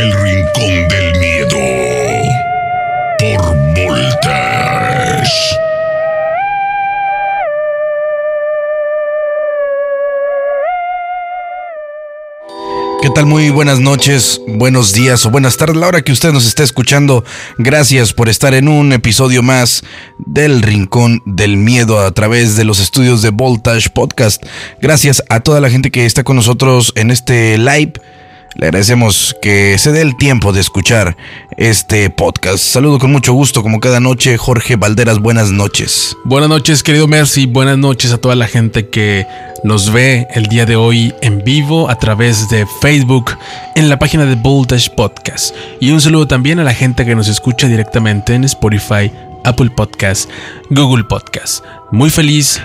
El Rincón del Miedo. Por Voltage. ¿Qué tal? Muy buenas noches, buenos días o buenas tardes. La hora que usted nos está escuchando, gracias por estar en un episodio más del Rincón del Miedo a través de los estudios de Voltage Podcast. Gracias a toda la gente que está con nosotros en este live. Le agradecemos que se dé el tiempo de escuchar este podcast. Saludo con mucho gusto, como cada noche, Jorge Valderas. Buenas noches. Buenas noches, querido Mercy. Buenas noches a toda la gente que nos ve el día de hoy en vivo a través de Facebook en la página de Voltage Podcast. Y un saludo también a la gente que nos escucha directamente en Spotify, Apple Podcast, Google Podcast. Muy feliz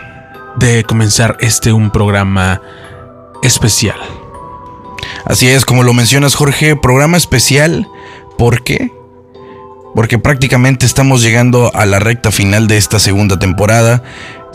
de comenzar este un programa especial. Así es, como lo mencionas Jorge, programa especial. ¿Por qué? Porque prácticamente estamos llegando a la recta final de esta segunda temporada.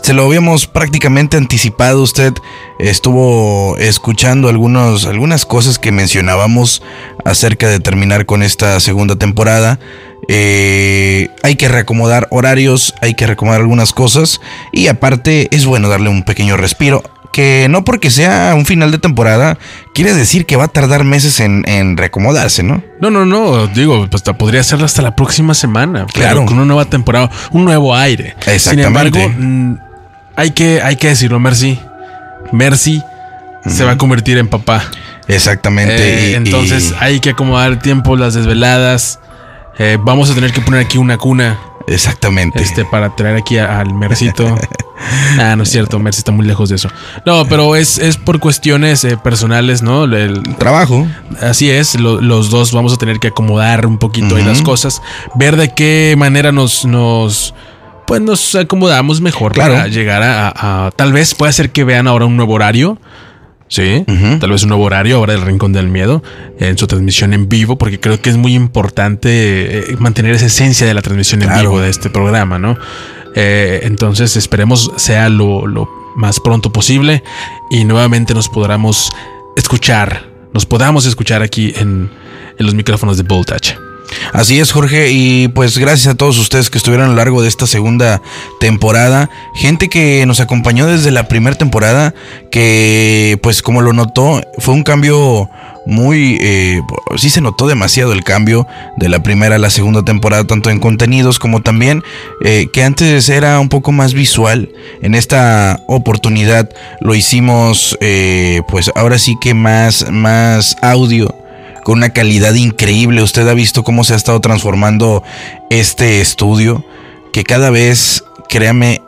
Se lo habíamos prácticamente anticipado. Usted estuvo escuchando algunas cosas que mencionábamos acerca de terminar con esta segunda temporada. Eh, hay que reacomodar horarios, hay que reacomodar algunas cosas. Y aparte es bueno darle un pequeño respiro que no porque sea un final de temporada quiere decir que va a tardar meses en, en reacomodarse, ¿no? No, no, no, digo, pues podría ser hasta la próxima semana. Claro. Con una nueva temporada, un nuevo aire. Sin Exactamente. embargo, mm, hay, que, hay que decirlo, Mercy. Mercy se va a convertir en papá. Exactamente. Eh, y- entonces y- hay que acomodar el tiempo, las desveladas. Eh, vamos a tener que poner aquí una cuna exactamente. este, para traer aquí al Mercito. ah, no es cierto, Mercy está muy lejos de eso. No, pero es, es por cuestiones eh, personales, ¿no? El- Trabajo. Así es, lo- los dos vamos a tener que acomodar un poquito ahí las cosas, ver de qué manera nos, nos, pues nos acomodamos mejor Claro. para llegar a, a- a- tal vez puede ser que vean ahora un nuevo horario, sí, tal vez un nuevo horario ahora del Rincón del Miedo en su transmisión en vivo, porque creo que es muy importante eh, mantener esa esencia de la transmisión en vivo de este programa, ¿no? Eh, entonces esperemos sea lo, lo más pronto posible y nuevamente nos podamos escuchar, nos podamos escuchar aquí en, en los micrófonos de Voltage. Así es, Jorge. Y pues gracias a todos ustedes que estuvieron a lo largo de esta segunda temporada. Gente que nos acompañó desde la primera temporada, que pues como lo notó, fue un cambio muy... eh, sí se notó demasiado el cambio de la primera a la segunda temporada, tanto en contenidos como también eh, que antes era un poco más visual. En esta oportunidad lo hicimos eh, pues ahora sí que más, más audio con una calidad increíble. Usted ha visto cómo se ha estado transformando este estudio, que cada vez, créame,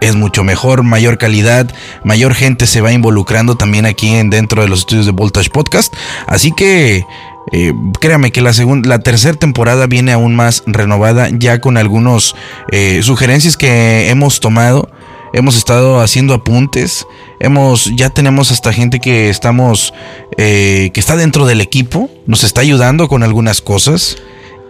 es mucho mejor, mayor calidad, mayor gente se va involucrando también aquí en dentro de los estudios de Voltage Podcast. Así que eh, créame que la segunda, la tercera temporada viene aún más renovada, ya con algunos eh, sugerencias que hemos tomado. Hemos estado haciendo apuntes. Hemos, ya tenemos hasta gente que estamos, eh, que está dentro del equipo. Nos está ayudando con algunas cosas.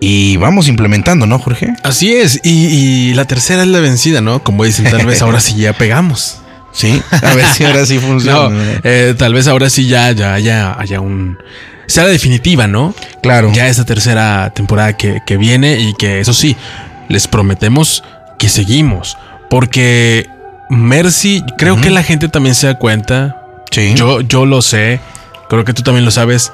Y vamos implementando, ¿no, Jorge? Así es, y, y la tercera es la vencida, ¿no? Como dicen, tal vez ahora sí ya pegamos. Sí. A ver si ahora sí No, funciona. eh, tal vez ahora sí ya, ya haya, haya un... Sea la definitiva, ¿no? claro. Ya esta tercera temporada que, que viene y que eso sí, les prometemos que seguimos. Porque Mercy, creo que la gente también se da cuenta. Sí. Yo, yo lo sé, creo que tú también lo sabes.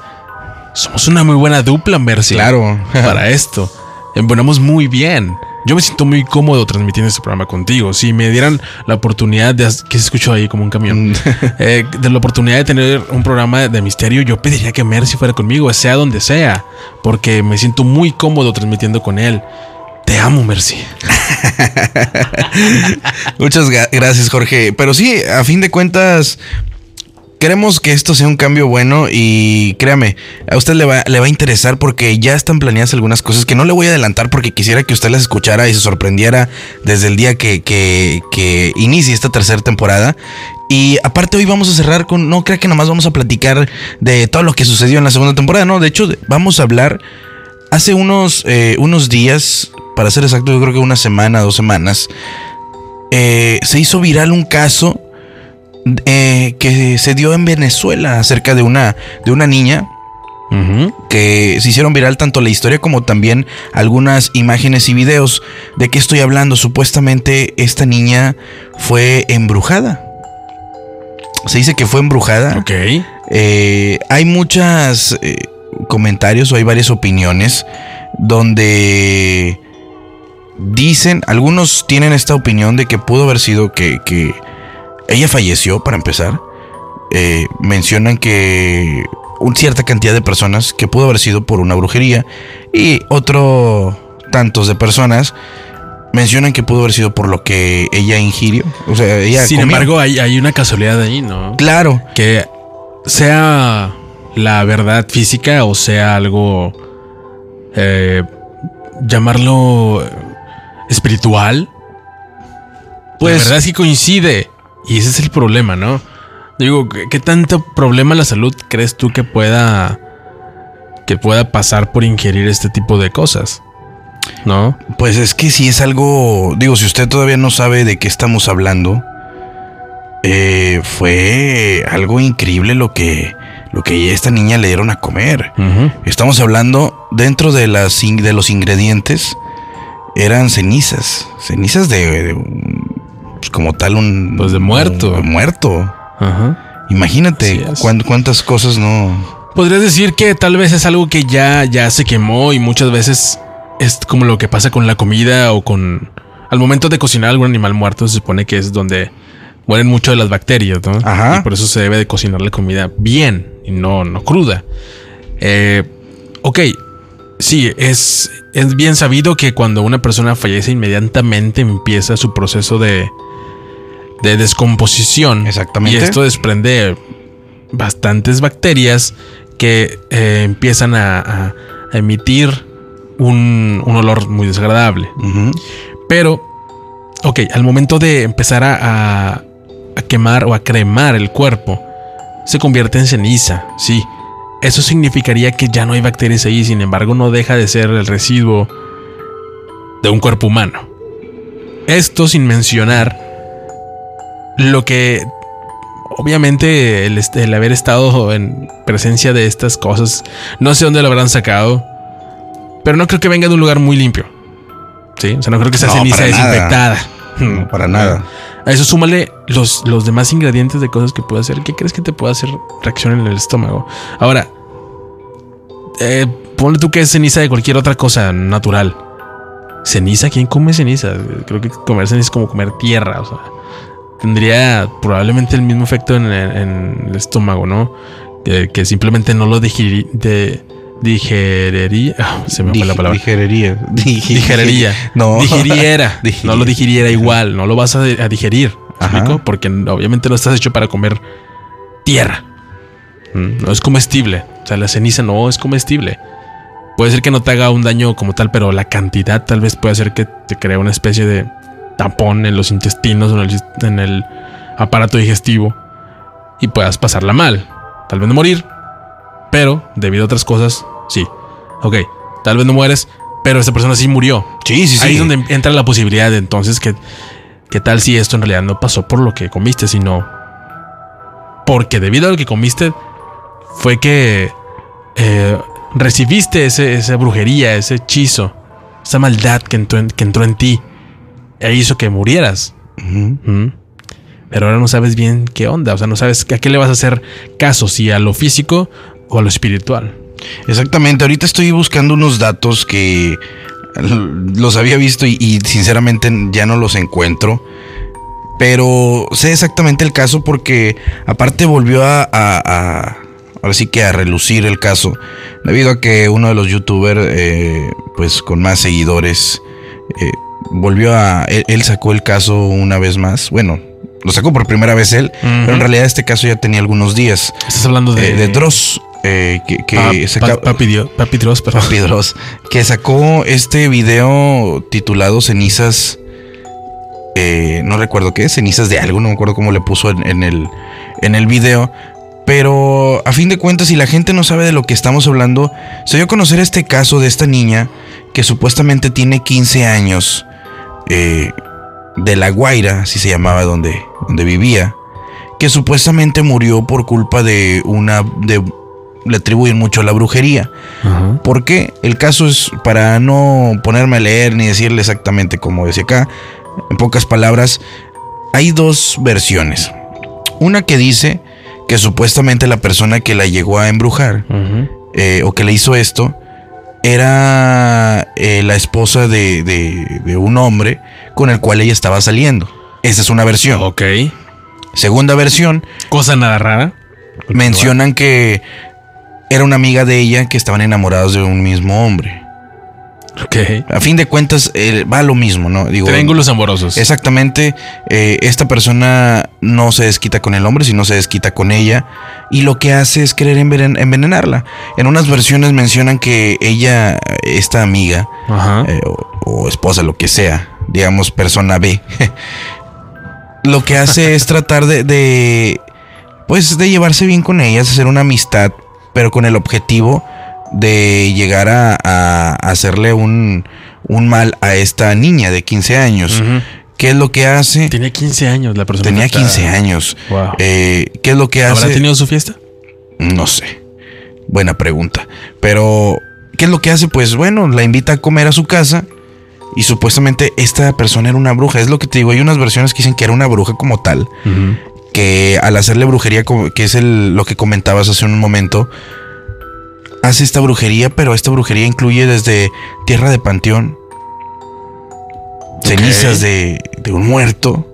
Somos una muy buena dupla, Mercy. Claro. Para esto. Embonamos muy bien. Yo me siento muy cómodo transmitiendo este programa contigo. Si me dieran la oportunidad de... que se escuchó ahí como un camión? Eh, de la oportunidad de tener un programa de misterio, yo pediría que Mercy fuera conmigo, sea donde sea, porque me siento muy cómodo transmitiendo con él. Te amo, Mercy. Muchas gracias, Jorge. Pero sí, a fin de cuentas, queremos que esto sea un cambio bueno y créame, a usted le va, le va a interesar porque ya están planeadas algunas cosas que no le voy a adelantar porque quisiera que usted las escuchara y se sorprendiera desde el día que, que, que inicie esta tercera temporada. Y aparte hoy vamos a cerrar con, no crea que nomás vamos a platicar de todo lo que sucedió en la segunda temporada, no, de hecho vamos a hablar hace unos, eh, unos días, para ser exacto, yo creo que una semana, dos semanas, eh, se hizo viral un caso eh, que se dio en Venezuela acerca de una, de una niña que se hicieron viral tanto la historia como también algunas imágenes y videos. ¿De qué estoy hablando? Supuestamente esta niña fue embrujada. Se dice que fue embrujada. Ok. Eh, hay muchos comentarios o hay varias opiniones donde dicen, algunos tienen esta opinión de que pudo haber sido que, que ella falleció para empezar. Eh, mencionan que un cierta cantidad de personas que pudo haber sido por una brujería y otro tantos de personas mencionan que pudo haber sido por lo que ella ingirió. O sea, ella Sin comió. embargo, hay, hay una casualidad ahí, ¿no? claro, Que sea la verdad física o sea algo, eh, llamarlo espiritual, pues la verdad es que coincide y ese es el problema, ¿no? Digo, ¿qué, qué tanto problema la salud crees tú que pueda que pueda pasar por ingerir este tipo de cosas? ¿No? Pues es que si es algo, digo, si usted todavía no sabe de qué estamos hablando, eh, fue algo increíble lo que, lo que a esta niña le dieron a comer. Estamos hablando dentro de las de los ingredientes eran cenizas, cenizas de, pues como tal un Pues de muerto. un muerto. Ajá. Imagínate cuántas cosas no. Podrías decir que tal vez es algo que ya, ya se quemó y muchas veces es como lo que pasa con la comida o con... Al momento de cocinar algún animal muerto se supone que es donde mueren mucho de las bacterias, ¿no? Ajá. Y por eso se debe de cocinar la comida bien y no, no cruda. Eh, ok, sí, es, es bien sabido que cuando una persona fallece inmediatamente empieza su proceso de, de descomposición. Exactamente. Y esto desprende bastantes bacterias que eh, empiezan a, a- a emitir un, un olor muy desagradable. Pero, ok, al momento de empezar a, a- a quemar o a cremar el cuerpo, se convierte en ceniza, sí. Eso significaría que ya no hay bacterias ahí, sin embargo no deja de ser el residuo de un cuerpo humano. Esto sin mencionar lo que obviamente el, haber estado en presencia de estas cosas, no sé dónde lo habrán sacado, pero no creo que venga de un lugar muy limpio. Sí, o sea, no creo que sea No, ceniza nada. desinfectada. No, para nada. A eso súmale los, los demás ingredientes de cosas que puede hacer. ¿Qué crees que te puede hacer reacción en el estómago? Ahora, eh, ponle tú que es ceniza de cualquier otra cosa natural. ¿Ceniza? ¿Quién come ceniza? Creo que comer ceniza es como comer tierra. O sea, tendría probablemente el mismo efecto en, el- estómago, ¿no? Que, simplemente no lo digeri- de- digeriría. Ah, se me fue la palabra. Digeriría. Dij- Digeriría. No. Digiriera. No lo digiriera igual. No lo vas a, a digerir. ¿me Ajá. explico? Porque obviamente no estás hecho para comer tierra. Mm, No es comestible. O sea, la ceniza no es comestible. Puede ser que no te haga un daño como tal, pero la cantidad tal vez puede hacer que te crea una especie de tapón en los intestinos, en el, en el aparato digestivo y puedas pasarla mal. Tal vez no morir, pero debido a otras cosas, sí. Ok, tal vez no mueres, pero esa persona sí murió. Sí, sí, sí. Ahí es donde entra la posibilidad de entonces que, ¿qué tal si esto en realidad no pasó por lo que comiste, sino porque debido a lo que comiste fue que eh, recibiste ese, esa brujería, ese hechizo, esa maldad que entró en, que entró en ti e hizo que murieras. ¿Mm? Pero ahora no sabes bien qué onda, o sea, no sabes a qué le vas a hacer caso, si a lo físico o a lo espiritual. Exactamente, ahorita estoy buscando unos datos que los había visto y, sinceramente ya no los encuentro. Pero sé exactamente el caso porque aparte volvió a, a- a- ahora sí que a relucir el caso. Debido a que uno de los youtubers, eh, pues con más seguidores, eh, volvió a... Él sacó el caso una vez más. Bueno, lo sacó por primera vez él, pero en realidad este caso ya tenía algunos días. Estás hablando de, Eh, de Dross, eh, que, que Ah, saca- Pa- Papi, Papi Dross, perdón. Papi Dross, que sacó este video titulado Cenizas. eh, no recuerdo qué, cenizas de algo, no me acuerdo cómo le puso en, en el, en el video. Pero a fin de cuentas, si la gente no sabe de lo que estamos hablando, se dio a conocer este caso de esta niña que supuestamente tiene 15 años eh, de La Guaira, así se llamaba donde, donde vivía, que supuestamente murió por culpa de una de le atribuyen mucho a la brujería. Ajá. ¿Por qué? El caso es, para no ponerme a leer ni decirle exactamente como decía acá, en pocas palabras, hay dos versiones. Una que dice que supuestamente la persona que la llegó a embrujar eh, o que le hizo esto era eh, la esposa de, de- de un hombre con el cual ella estaba saliendo. Esa es una versión. Ok. Segunda versión, Cosa nada rara. mencionan que era una amiga de ella que estaban enamorados de un mismo hombre. Ok. A fin de cuentas, eh, va lo mismo, ¿no? Digo, Triángulos amorosos. Exactamente, eh, esta persona no se desquita con el hombre, sino se desquita con ella y lo que hace es querer envenen- envenenarla. En unas versiones mencionan que ella, esta amiga Ajá. eh, o, o esposa, lo que sea, digamos persona B, lo que hace es tratar de, de, pues, de llevarse bien con ellas, hacer una amistad, pero con el objetivo de llegar a, a hacerle un, un mal a esta niña de 15 años. ¿Qué es lo que hace? Tenía 15 años la persona. Tenía afectada. 15 años. Wow. Eh, ¿Qué es lo que ¿Habrá hace? tenido su fiesta? No sé. Buena pregunta. Pero, ¿qué es lo que hace? Pues bueno, la invita a comer a su casa. Y supuestamente esta persona era una bruja. Es lo que te digo. Hay unas versiones que dicen que era una bruja como tal. Que al hacerle brujería, que es el, lo que comentabas hace un momento, hace esta brujería, pero esta brujería incluye desde tierra de panteón, cenizas de, de un muerto,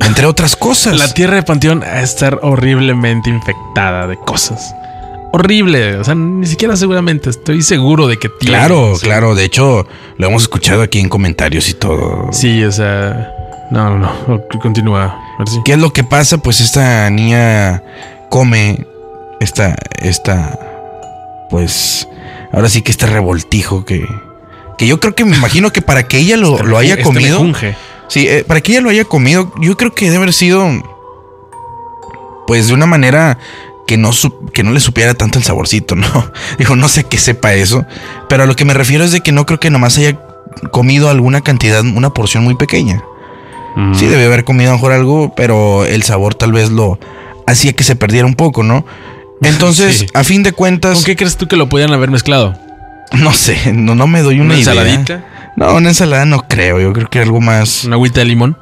entre otras cosas. La tierra de Panteón a estar horriblemente infectada de cosas. Horrible. O sea, ni siquiera seguramente. Estoy seguro de que tiene. Claro, Sí. claro. De hecho, lo hemos escuchado aquí en comentarios y todo. Sí, o sea. No, no, no. Continúa. ¿Qué es lo que pasa? Pues esta niña come esta, esta, pues, ahora sí que este revoltijo que, que yo creo que me imagino que para que ella lo, Este lo haya este comido, sí, eh, para que ella lo haya comido, yo creo que debe haber sido, pues, de una manera que no, que no le supiera tanto el saborcito, ¿no? Digo, no sé qué sepa eso, pero a lo que me refiero es de que no creo que nomás haya comido alguna cantidad, una porción muy pequeña. Mm. Sí, debe haber comido a lo mejor algo, pero el sabor tal vez lo hacía que se perdiera un poco, ¿no? Entonces, Sí. a fin de cuentas, ¿Con qué crees tú que lo podían haber mezclado? no sé, no, no me doy una, ¿Una idea. ensaladita? No, una ensalada no creo. Yo creo que algo más, ¿Una agüita de limón?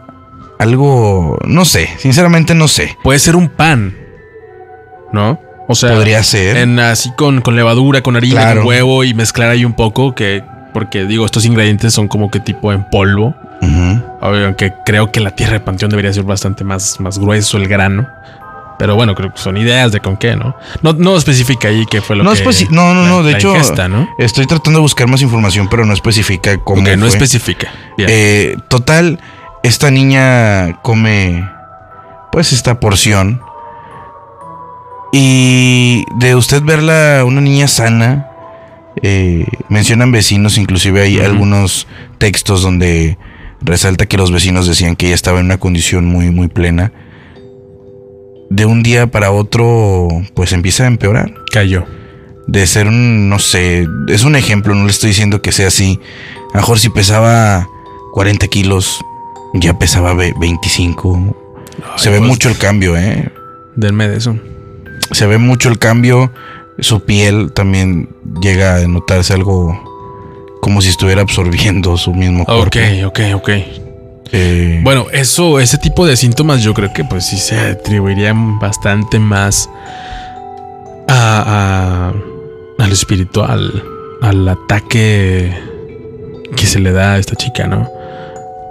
algo, no sé. Sinceramente no sé. Puede ser un pan. ¿No? O sea, Podría ser. en así con, con levadura, con harina, Claro. con huevo y mezclar ahí un poco que porque digo, estos ingredientes son como que tipo en polvo. Ujú. Aunque creo que la tierra de panteón debería ser bastante más, más grueso el grano. Pero bueno, creo que son ideas de con qué, ¿no? No, no especifica ahí qué fue lo No que. no, no, la- no, de hecho, ingesta, ¿no? Estoy tratando de buscar más información, pero no especifica cómo. Ok, no fue. especifica. Bien. Eh, total, esta niña come pues esta porción. Y de usted verla una niña sana, eh, mencionan vecinos, inclusive hay algunos textos donde resalta que los vecinos decían que ella estaba en una condición muy, muy plena. De un día para otro, pues empieza a empeorar Cayó. de ser un, no sé, es un ejemplo, no le estoy diciendo que sea así. A lo mejor si pesaba 40 kilos, ya pesaba ve- 25. Se ve pues, mucho el cambio, ¿eh? Denme de eso. Se ve mucho el cambio. Su piel también llega a notarse algo como si estuviera absorbiendo su mismo cuerpo. Ok, ok, ok. Eh, Bueno, eso, ese tipo de síntomas yo creo que pues sí se atribuirían bastante más a, a, a lo espiritual, al ataque que se le da a esta chica, ¿no?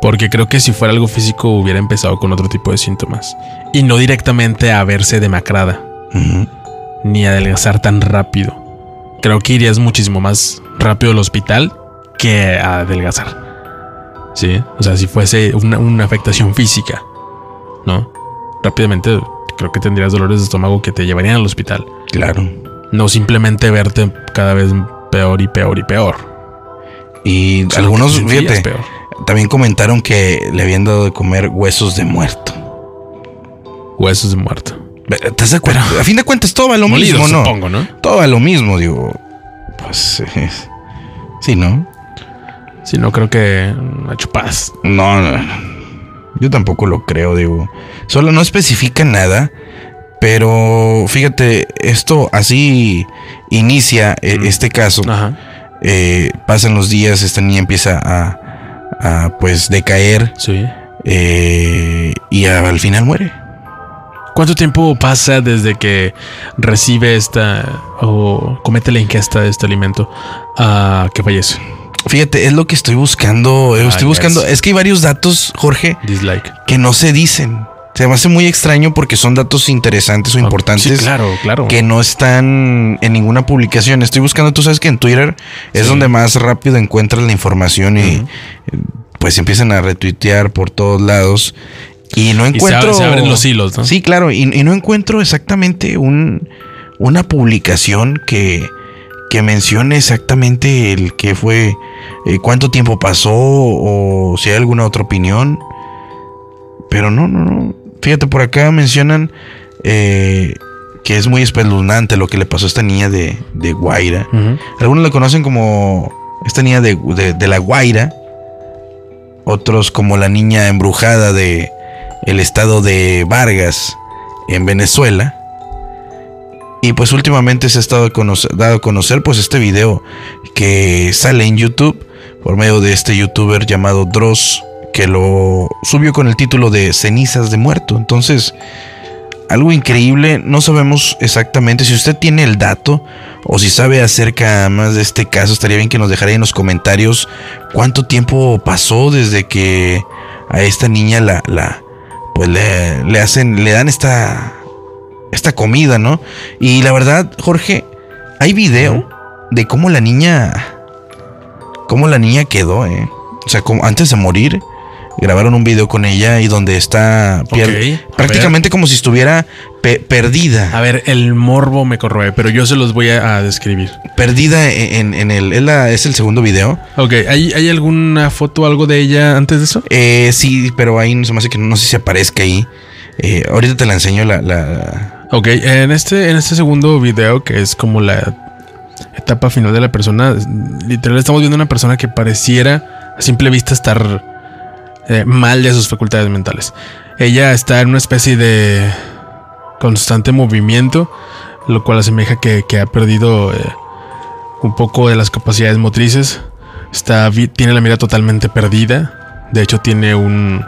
Porque creo que si fuera algo físico hubiera empezado con otro tipo de síntomas. Y no directamente a verse demacrada, ni adelgazar tan rápido. Creo que irías muchísimo más rápido al hospital que a adelgazar. Sí, o sea, si fuese una, una afectación física, ¿no? Rápidamente creo que tendrías dolores de estómago que te llevarían al hospital. Claro. No simplemente verte cada vez peor y peor y peor. Y O sea, algunos, fíjate, peor. también comentaron que le habían dado de comer huesos de muerto. Huesos de muerto. ¿Te das cuenta? A fin de cuentas, todo va lo Molido, mismo, ¿no? supongo, ¿no? Todo va lo mismo, digo. Pues es- sí, ¿no? Si no, creo que mm, a chupadas. No, no. Yo tampoco lo creo, digo. Solo no especifica nada. Pero fíjate, esto así inicia eh, este caso. Ajá. Eh, pasan los días, esta niña empieza a, a, pues decaer Sí. eh, y al final muere. ¿Cuánto tiempo pasa desde que recibe esta o comete la ingesta de este alimento a que fallece? Fíjate, es lo que estoy buscando. eh, estoy Ah, buscando. yes. Es que hay varios datos, Jorge, Dislike. que no se dicen. Se me hace muy extraño porque son datos interesantes o importantes. Sí, claro, claro. que no están en ninguna publicación. Estoy buscando, tú sabes que en Twitter es Sí. donde más rápido encuentras la información y eh, pues empiezan a retuitear por todos lados. Y no Y se, encuentro. ab- se abren los hilos, ¿no? Sí, claro, y, y no encuentro exactamente un, una publicación que, que mencione exactamente el que fue, eh, cuánto tiempo pasó o si hay alguna otra opinión. Pero no, no, no. Fíjate, por acá mencionan eh, que es muy espeluznante lo que le pasó a esta niña de, de Guaira. Algunos la conocen como esta niña de, de- de la Guaira. Otros como la niña embrujada de el estado de Vargas en Venezuela. Y pues últimamente se ha estado dado a conocer pues este video que sale en YouTube por medio de este youtuber llamado Dross que lo subió con el título de Cenizas de Muerto. Entonces, algo increíble, no sabemos exactamente si usted tiene el dato o si sabe acerca más de este caso, estaría bien que nos dejara en los comentarios cuánto tiempo pasó desde que a esta niña la, la pues le, le hacen, le dan esta, esta comida, ¿no? Y la verdad, Jorge, hay video de cómo la niña, cómo la niña quedó, ¿eh? O sea, como antes de morir, grabaron un video con ella y donde está pier- Ok, a prácticamente como si estuviera pe- perdida. A ver, el morbo me corroe, pero yo se los voy a, a describir. Perdida en, en el. Es, la- es el segundo video. Ok, ¿hay, ¿hay alguna foto algo de ella antes de eso? Eh, sí, pero ahí no se me hace que no sé si aparezca ahí. Eh, ahorita te la enseño la. la- Ok, en este, en este segundo video, que es como la etapa final de la persona, literal estamos viendo una persona que pareciera a simple vista estar eh, mal de sus facultades mentales. Ella está en una especie de constante movimiento, lo cual asemeja que, que ha perdido eh, un poco de las capacidades motrices. Está, tiene la mira totalmente perdida. De hecho, tiene un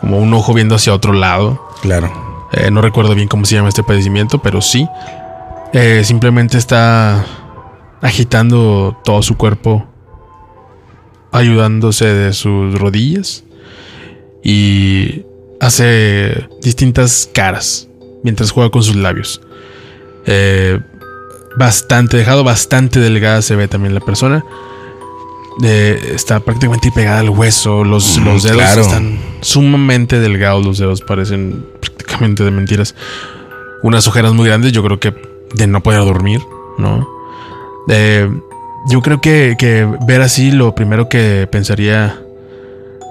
como un ojo viendo hacia otro lado. Claro. Eh, no recuerdo bien cómo se llama este padecimiento, pero sí. Eh, simplemente está agitando todo su cuerpo, ayudándose de sus rodillas y hace distintas caras mientras juega con sus labios. Eh, bastante, dejado bastante delgada se ve también la persona. Eh, está prácticamente pegada al hueso. Los, Mm, los dedos claro. están sumamente delgados. Los dedos parecen de mentiras. Unas ojeras muy grandes. Yo creo que de no poder dormir, ¿no? Eh, yo creo que, que ver así lo primero que pensaría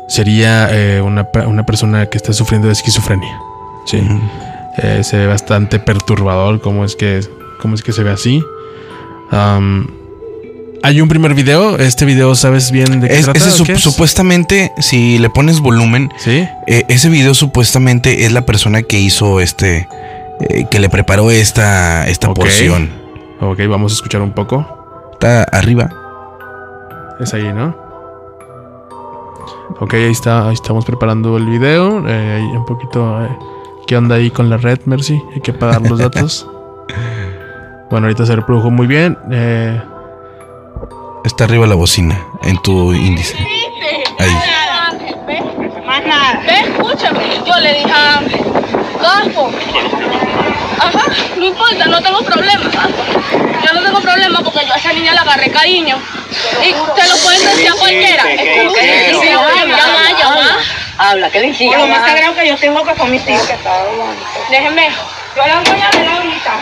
sería eh, una, una persona que está sufriendo de esquizofrenia. Sí. Eh, se ve bastante perturbador cómo es que, cómo es que se ve así. Hay un primer video. Este video, ¿sabes bien de qué Es- trata? ese qué es? supuestamente, si le pones volumen, Sí. eh, ese video supuestamente es la persona que hizo este. eh, que le preparó esta, esta Ok. porción. Ok, vamos a escuchar un poco. Está arriba. Es ahí, ¿no? Ok, ahí está. Ahí estamos preparando el video. Eh, un poquito. eh, ¿Qué onda ahí con la red, Mercy? Hay que pagar los datos. bueno, ahorita se reprodujo muy bien. Eh, Está arriba la bocina, en tu índice. Ahí. ¿Ve? Más nada. Ve, escúchame. Yo le dije a Gaspo. Ajá, no importa, no tengo problema. Yo no tengo problema porque yo a esa niña le agarré cariño. Y te lo pueden decir a cualquiera. Habla, ¿qué le hiciste? Lo más sagrado que yo tengo que son mis hijos. Déjenme. Yo la voy a ver ahorita.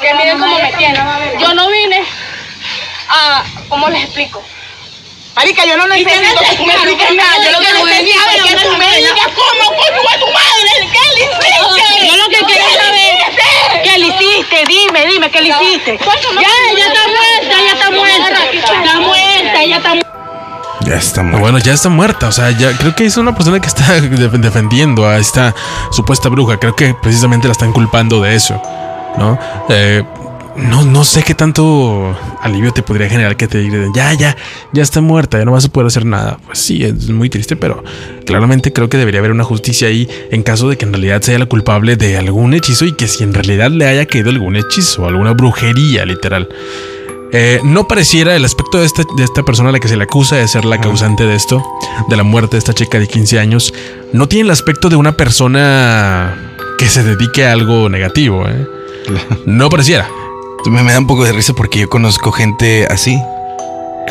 Que miren cómo me tienen. Yo no vine a. ¿Cómo les explico? Marica, yo no necesito que tú me expliques nada. Yo lo que necesito es que tú me digas cómo coño a tu madre. ¿Qué le hiciste? Yo lo que quiero saber. ¿Qué le hiciste? Dime, dime, ¿qué le hiciste? Ya, ella está muerta, ella está muerta. Está muerta, ella está muerta. Ya está Pero muerto. Bueno, ya está muerta. O sea, ya creo que es una persona que está de- defendiendo a esta supuesta bruja. Creo que precisamente la están culpando de eso. ¿No? Eh, no, no sé qué tanto alivio te podría generar que te digan, ya, ya, ya está muerta, ya no vas a poder hacer nada. Pues sí, es muy triste, pero claramente creo que debería haber una justicia ahí en caso de que en realidad sea la culpable de algún hechizo y que si en realidad le haya caído algún hechizo, alguna brujería, literal. Eh, no pareciera el aspecto de esta, de esta persona a la que se le acusa de ser la causante de esto, de la muerte de esta chica de 15 años, no tiene el aspecto de una persona que se dedique a algo negativo. ¿eh? No pareciera. Me, me da un poco de risa porque yo conozco gente así,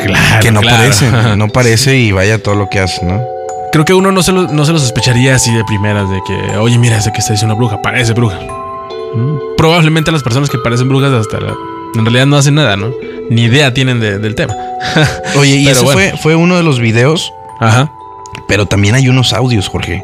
Claro. que no claro. parece, no parece y vaya todo lo que hace, ¿no? Creo que uno no se, lo, no se lo sospecharía así de primeras, de que, oye, mira, ese que está diciendo una bruja, parece bruja. Mm. Probablemente las personas que parecen brujas hasta la- en realidad no hacen nada, ¿no? Ni idea tienen de- del tema. Oye, y bueno. fue, fue uno de los videos, Ajá. pero también hay unos audios, Jorge,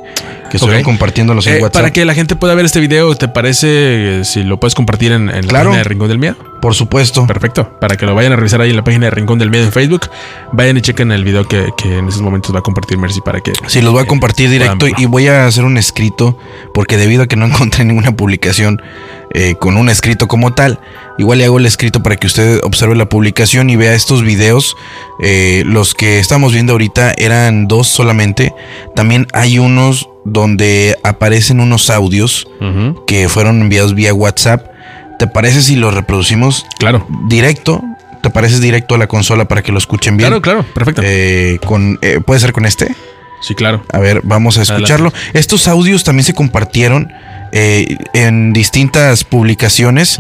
que estuvieron Ok. compartiéndolos en Eh, WhatsApp. para que la gente pueda ver este video, ¿te parece eh, si lo puedes compartir en, en la página de Rincón del Miedo? Por supuesto. Perfecto. Para que lo vayan a revisar ahí en la página de Rincón del Miedo en Facebook, vayan y chequen el video que, que en esos momentos va a compartir Mercy para que. Sí, los voy a compartir directo y voy a hacer un escrito porque debido a que no encontré ninguna publicación eh, con un escrito como tal, igual le hago el escrito para que usted observe la publicación y vea estos videos. Eh, los que estamos viendo ahorita eran dos solamente. También hay unos donde aparecen unos audios que fueron enviados vía WhatsApp. ¿Te parece si los reproducimos Claro. directo? ¿Te pareces directo a la consola para que lo escuchen bien? Claro, claro. Perfecto. Eh, con, eh, ¿Puede ser con este? sí, claro. A ver, vamos a escucharlo. Estos audios también se compartieron eh, en distintas publicaciones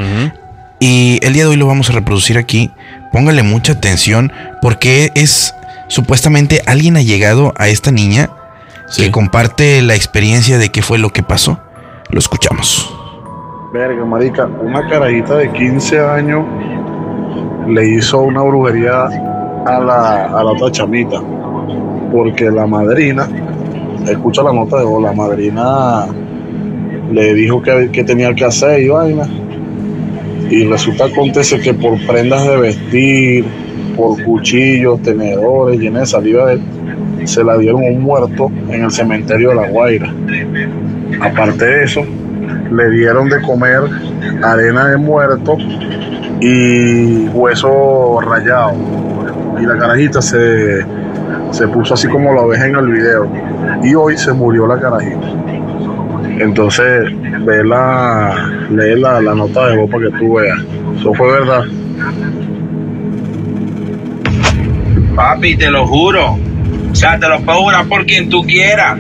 y el día de hoy lo vamos a reproducir aquí. Póngale mucha atención porque es supuestamente alguien ha llegado a esta niña Sí. que comparte la experiencia de qué fue lo que pasó. Lo escuchamos. Verga, marica, una carajita de 15 años le hizo una brujería a la, a la otra chamita. Porque la madrina, escucha la nota de voz, la madrina le dijo que, que tenía que hacer y vaina. Y resulta acontece que por prendas de vestir, por cuchillos, tenedores, llenas de saliva de él, se la dieron un muerto en el cementerio de La Guaira. Aparte de eso, le dieron de comer arena de muerto y hueso rallado. Y la carajita se, se puso así como lo ves en el video. Y hoy se murió la carajita. Entonces, ve la, lee la, la nota de voz para que tú veas. Eso fue verdad. Papi, te lo juro. O sea, te lo puedo jurar por quien tú quieras.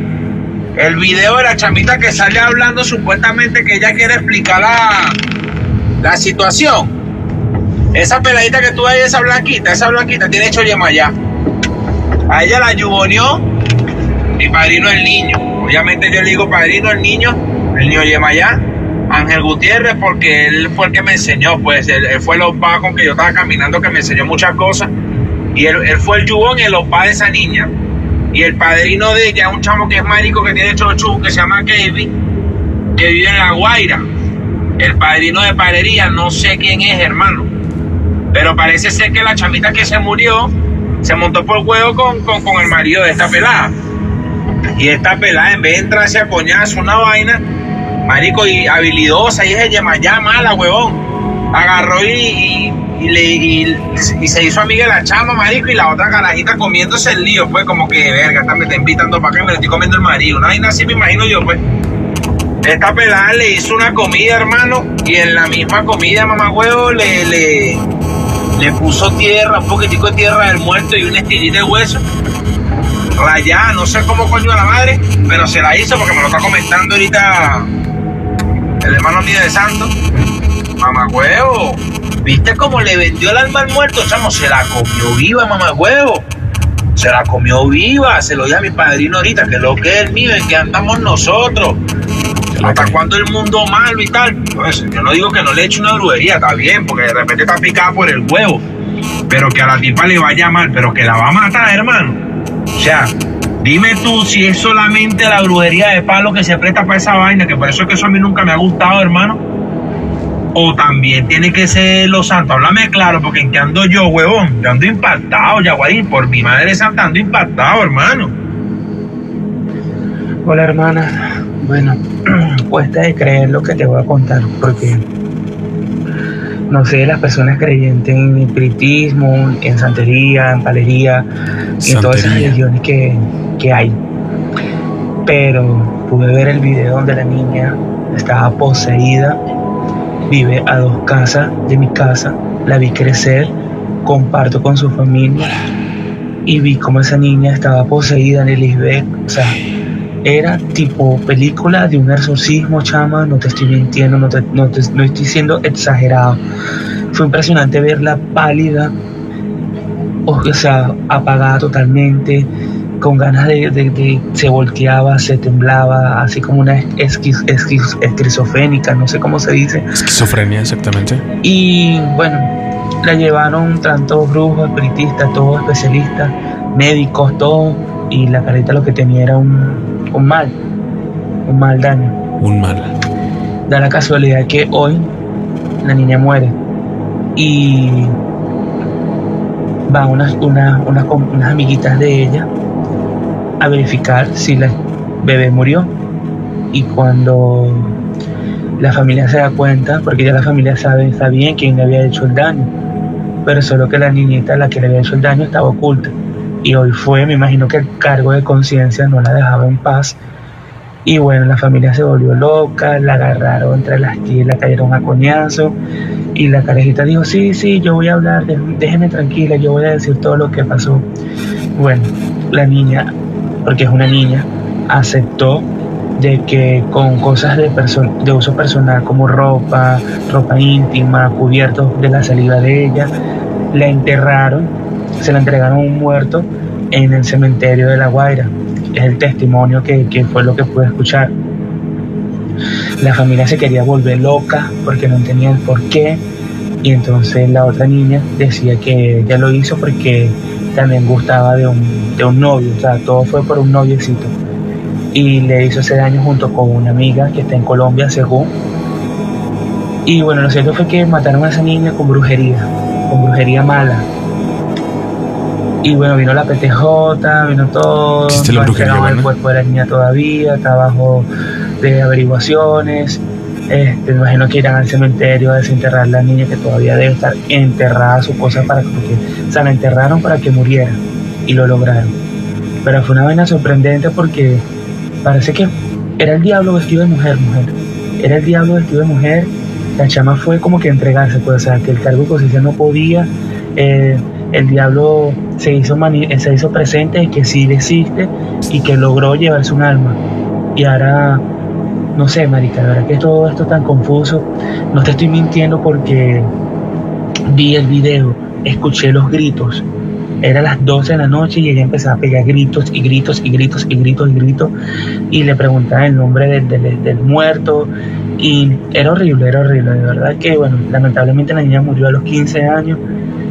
El video de la chamita que sale hablando supuestamente que ella quiere explicar la, la situación. Esa peladita que tú ves, esa blanquita, esa blanquita tiene hecho yemayá. A ella la yuboneó mi padrino el niño. Obviamente yo le digo padrino el niño, el niño yemayá. Ángel Gutiérrez, porque él fue el que me enseñó, pues él, fue el opa con que yo estaba caminando, que me enseñó muchas cosas. Y él, él fue el yubón y el opa de esa niña. Y el padrino de ella, un chamo que es marico, que tiene chochu, que se llama Kevin, que vive en La Guaira. El padrino de padrería, no sé quién es, hermano. Pero parece ser que la chamita que se murió se montó por huevo con, con, con el marido de esta pelada. Y esta pelada, en vez de entrarse a coñazo una vaina, marico, y habilidosa, y es ella ya mala, huevón. Agarró y, y, le, y, se hizo amiga de la chama, marico, y la otra carajita comiéndose el lío, pues, como que, verga, esta me está invitando para que me lo estoy comiendo el marido. Una vaina así me imagino yo, pues. Esta pelada le hizo una comida, hermano, y en la misma comida, mamá huevo, le, le, le puso tierra, un poquitico de tierra del muerto y un estilito de hueso. Rayada, no sé cómo coño a la madre, pero se la hizo porque me lo está comentando ahorita el hermano mío de Santo. Mamá huevo, ¿viste cómo le vendió el alma al muerto, chamo? Se la comió viva, mamá huevo. Se la comió viva, se lo di a mi padrino ahorita, que lo que es el mío, en que andamos nosotros. ¿Hasta cuándo el mundo malo y tal? Pues, yo no digo que no le eche una brujería, está bien, porque de repente está picada por el huevo. Pero que a la tipa le vaya mal, pero que la va a matar, hermano. O sea, dime tú si es solamente la brujería de palo que se presta para esa vaina, que por eso es que eso a mí nunca me ha gustado, hermano. O también tiene que ser los santos. Háblame claro, porque en qué ando yo, huevón. Yo ando impactado, Yaguarín. Por mi madre santa ando impactado, hermano. Hola hermana, bueno, cuesta de creer lo que te voy a contar porque no sé, las personas creyentes en espiritismo, en santería, en palería, y en todas esas religiones que, que hay. Pero pude ver el video donde la niña estaba poseída, vive a dos casas de mi casa, la vi crecer, comparto con su familia y vi cómo esa niña estaba poseída en el Isbek, o sea, era tipo película de un exorcismo, chama, no te estoy mintiendo, no, te- no, te- no estoy siendo exagerado. Fue impresionante verla pálida, o sea, apagada totalmente, con ganas de, de- de- se volteaba, se temblaba, así como una esquiz- esquiz- esquizofrénica, no sé cómo se dice. Esquizofrenia, exactamente. Y bueno, la llevaron tanto brujos, espiritistas, todos especialistas, médicos, todo. Y la carita lo que tenía era un, un mal, un mal daño. Un mal. Da la casualidad que hoy la niña muere. Y van unas, unas, unas, com- unas amiguitas de ella a verificar si la bebé murió. Y cuando la familia se da cuenta, porque ya la familia sabe, sabía quién le había hecho el daño, pero solo que la niñita, la que le había hecho el daño, estaba oculta. Y hoy fue, me imagino que el cargo de conciencia no la dejaba en paz. Y bueno, la familia se volvió loca, la agarraron entre las tías, la cayeron a coñazo. Y la carejita dijo, sí, sí, yo voy a hablar, dé- déjeme tranquila, yo voy a decir todo lo que pasó. Bueno, la niña, porque es una niña, aceptó de que con cosas de, de uso personal como ropa, ropa íntima, cubiertos de la saliva de ella, la enterraron, se la entregaron a un muerto en el cementerio de La Guaira. Es el testimonio que, que fue lo que pude escuchar. La familia se quería volver loca porque no entendía el por qué. Y entonces la otra niña decía que ella lo hizo porque también gustaba de un, de un novio. O sea, todo fue por un noviecito y le hizo ese daño junto con una amiga que está en Colombia, según. Y bueno, lo cierto fue que mataron a esa niña con brujería, con brujería mala. Y bueno, vino la PTJ, vino todo. ¿Existe la no el cuerpo de la niña todavía, está bajo de averiguaciones. Este, imagino que irán al cementerio a desenterrar la niña que todavía debe estar enterrada su cosa para que, porque, o sea, la enterraron para que muriera y lo lograron. Pero fue una vaina sorprendente porque parece que era el diablo vestido de mujer, mujer. Era el diablo vestido de mujer. La chama fue como que entregarse, pues, o sea, que el cargo de no podía. eh, el diablo se hizo, mani- eh, se hizo presente de que sí existe y que logró llevarse un alma. Y ahora, no sé, marica, la verdad que todo esto es tan confuso. No te estoy mintiendo porque vi el video, escuché los gritos. Era las 12 de la noche y ella empezaba a pegar gritos y gritos y gritos y gritos y gritos y le preguntaba el nombre del, del- del muerto y era horrible, era horrible, de verdad que bueno, lamentablemente la niña murió a los 15 años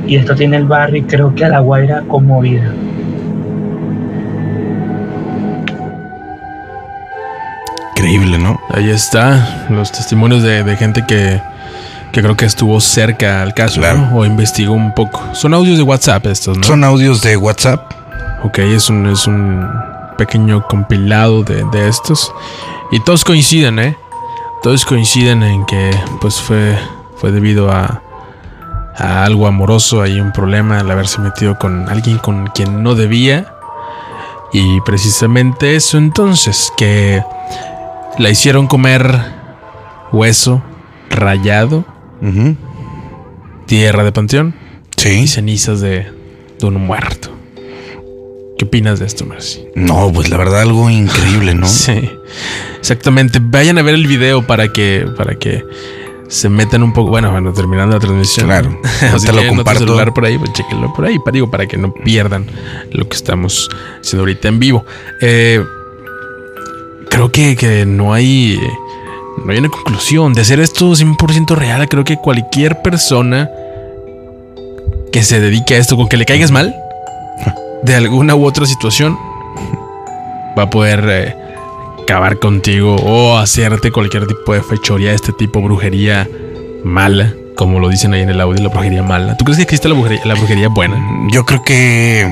y esto tiene el barrio creo que a la Guaira conmovida. Increíble, ¿no? Ahí está, los testimonios de, de gente que, que creo que estuvo cerca al caso Claro. ¿no? o investigó un poco. Son audios de WhatsApp estos, ¿no? Son audios de WhatsApp. Ok, es un, es un pequeño compilado de, de estos. Y todos coinciden, ¿eh? Todos coinciden en que pues fue, fue debido a, a algo amoroso, hay un problema al haberse metido con alguien con quien no debía. Y precisamente eso entonces, que la hicieron comer hueso rayado, tierra de panteón y cenizas de, de un muerto. ¿Qué opinas de esto, Mercy? No, pues la verdad algo increíble, ¿no? Sí, exactamente. Vayan a ver el video para que, para que se metan un poco. Bueno, bueno, terminando la transmisión. Claro. Ahorita si lo comparto. celular por ahí, pues chequenlo por ahí. Para, digo, para que no pierdan lo que estamos haciendo ahorita en vivo. Eh, creo que, que no hay. No hay una conclusión. De hacer esto 100% real, creo que cualquier persona que se dedique a esto, con que le caigas mal, de alguna u otra situación, va a poder eh, acabar contigo o hacerte cualquier tipo de fechoría, este tipo brujería mala, como lo dicen ahí en el audio, la brujería mala. ¿Tú crees que existe la brujería, la brujería buena? Yo creo que.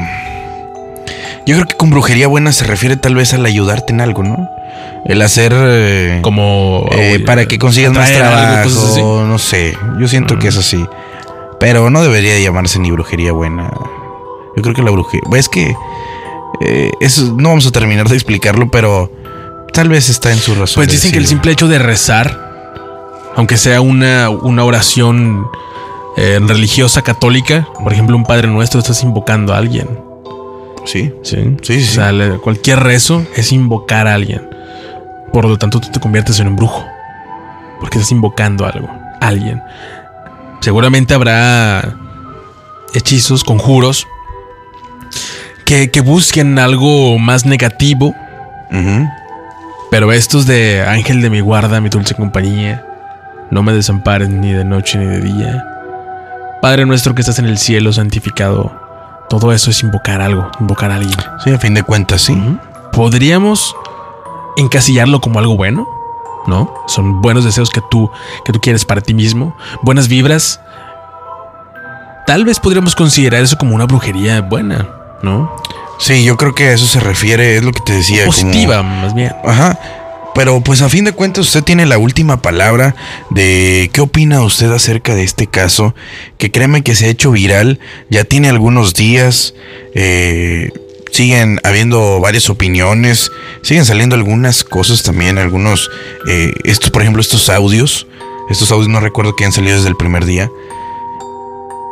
Yo creo que con brujería buena se refiere tal vez al ayudarte en algo, ¿no? El hacer. eh, Como eh, o- para que consigas más algo, trabajo, así. no sé. Yo siento que es así. Pero no debería llamarse ni brujería buena. Yo creo que la brujería. Es que. eh, eso no vamos a terminar de explicarlo, pero tal vez está en su razón. Pues de dicen que el simple hecho de rezar, aunque sea una, una oración religiosa católica, por ejemplo, un Padre Nuestro, estás invocando a alguien. Sí. Sí, Sí, sí, O sea, cualquier rezo es invocar a alguien. Por lo tanto, tú te conviertes en un brujo. Porque estás invocando algo, alguien. Seguramente habrá hechizos, conjuros, que, que busquen algo más negativo. Pero estos de Ángel de mi guarda, mi dulce compañía, no me desampares ni de noche ni de día. Padre nuestro que estás en el cielo, santificado. Todo eso es invocar algo, invocar a alguien. Sí, a fin de cuentas, sí. Podríamos encasillarlo como algo bueno, ¿no? Son buenos deseos que tú, que tú quieres para ti mismo, buenas vibras. Tal vez podríamos considerar eso como una brujería buena, ¿no? Sí, yo creo que a eso se refiere, es lo que te decía. como- Positiva, más bien. Ajá. Pero pues a fin de cuentas usted tiene la última palabra de qué opina usted acerca de este caso, que créeme que se ha hecho viral, ya tiene algunos días, eh, siguen habiendo varias opiniones, siguen saliendo algunas cosas también, algunos, eh, estos por ejemplo estos audios, estos audios no recuerdo que han salido desde el primer día.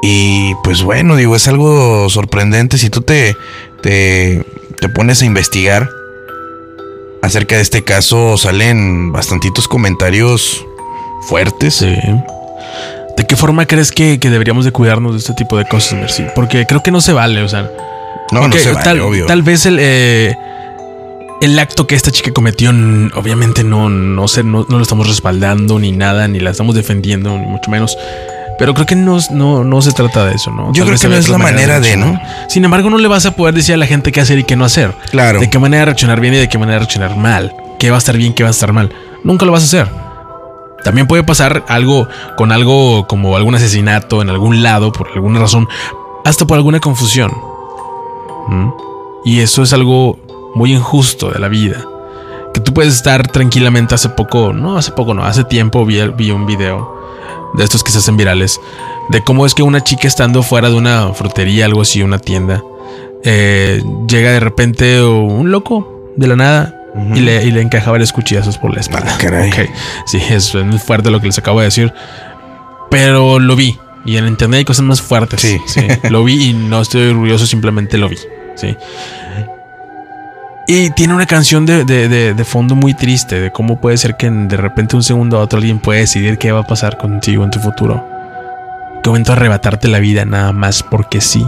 Y pues bueno, digo, es algo sorprendente si tú te, te, te pones a investigar acerca de este caso salen bastantitos comentarios fuertes. Sí. ¿De qué forma crees que, que deberíamos de cuidarnos de este tipo de cosas, Mercy? Porque creo que no se vale, o sea. No, no ok, se vale, tal, obvio. tal vez el, eh, el acto que esta chica cometió, obviamente no, no, sé, no, no lo estamos respaldando ni nada, ni la estamos defendiendo, ni mucho menos. Pero creo que no, no, no se trata de eso, ¿no? Yo Tal creo que no es la manera de, reaccionar. Sin embargo, no le vas a poder decir a la gente qué hacer y qué no hacer. Claro. De qué manera reaccionar bien y de qué manera reaccionar mal. Qué va a estar bien, qué va a estar mal. Nunca lo vas a hacer. También puede pasar algo con algo como algún asesinato en algún lado por alguna razón, hasta por alguna confusión. ¿Mm? Y eso es algo muy injusto de la vida. Que tú puedes estar tranquilamente hace poco, no hace poco, no, hace tiempo vi, vi un video de estos que se hacen virales, de cómo es que una chica estando fuera de una frutería, algo así, una tienda, eh, llega de repente un loco de la nada y, le, y le encaja varios cuchillazos por la espalda. Ah, caray. Ok. Sí, es muy fuerte lo que les acabo de decir. Pero lo vi. Y en internet hay cosas más fuertes. Sí. Lo vi y no estoy orgulloso, simplemente lo vi. Sí. Y tiene una canción de, de- de- de fondo muy triste de cómo puede ser que de repente un segundo a otro alguien puede decidir qué va a pasar contigo en tu futuro. Que momento arrebatarte la vida nada más porque sí.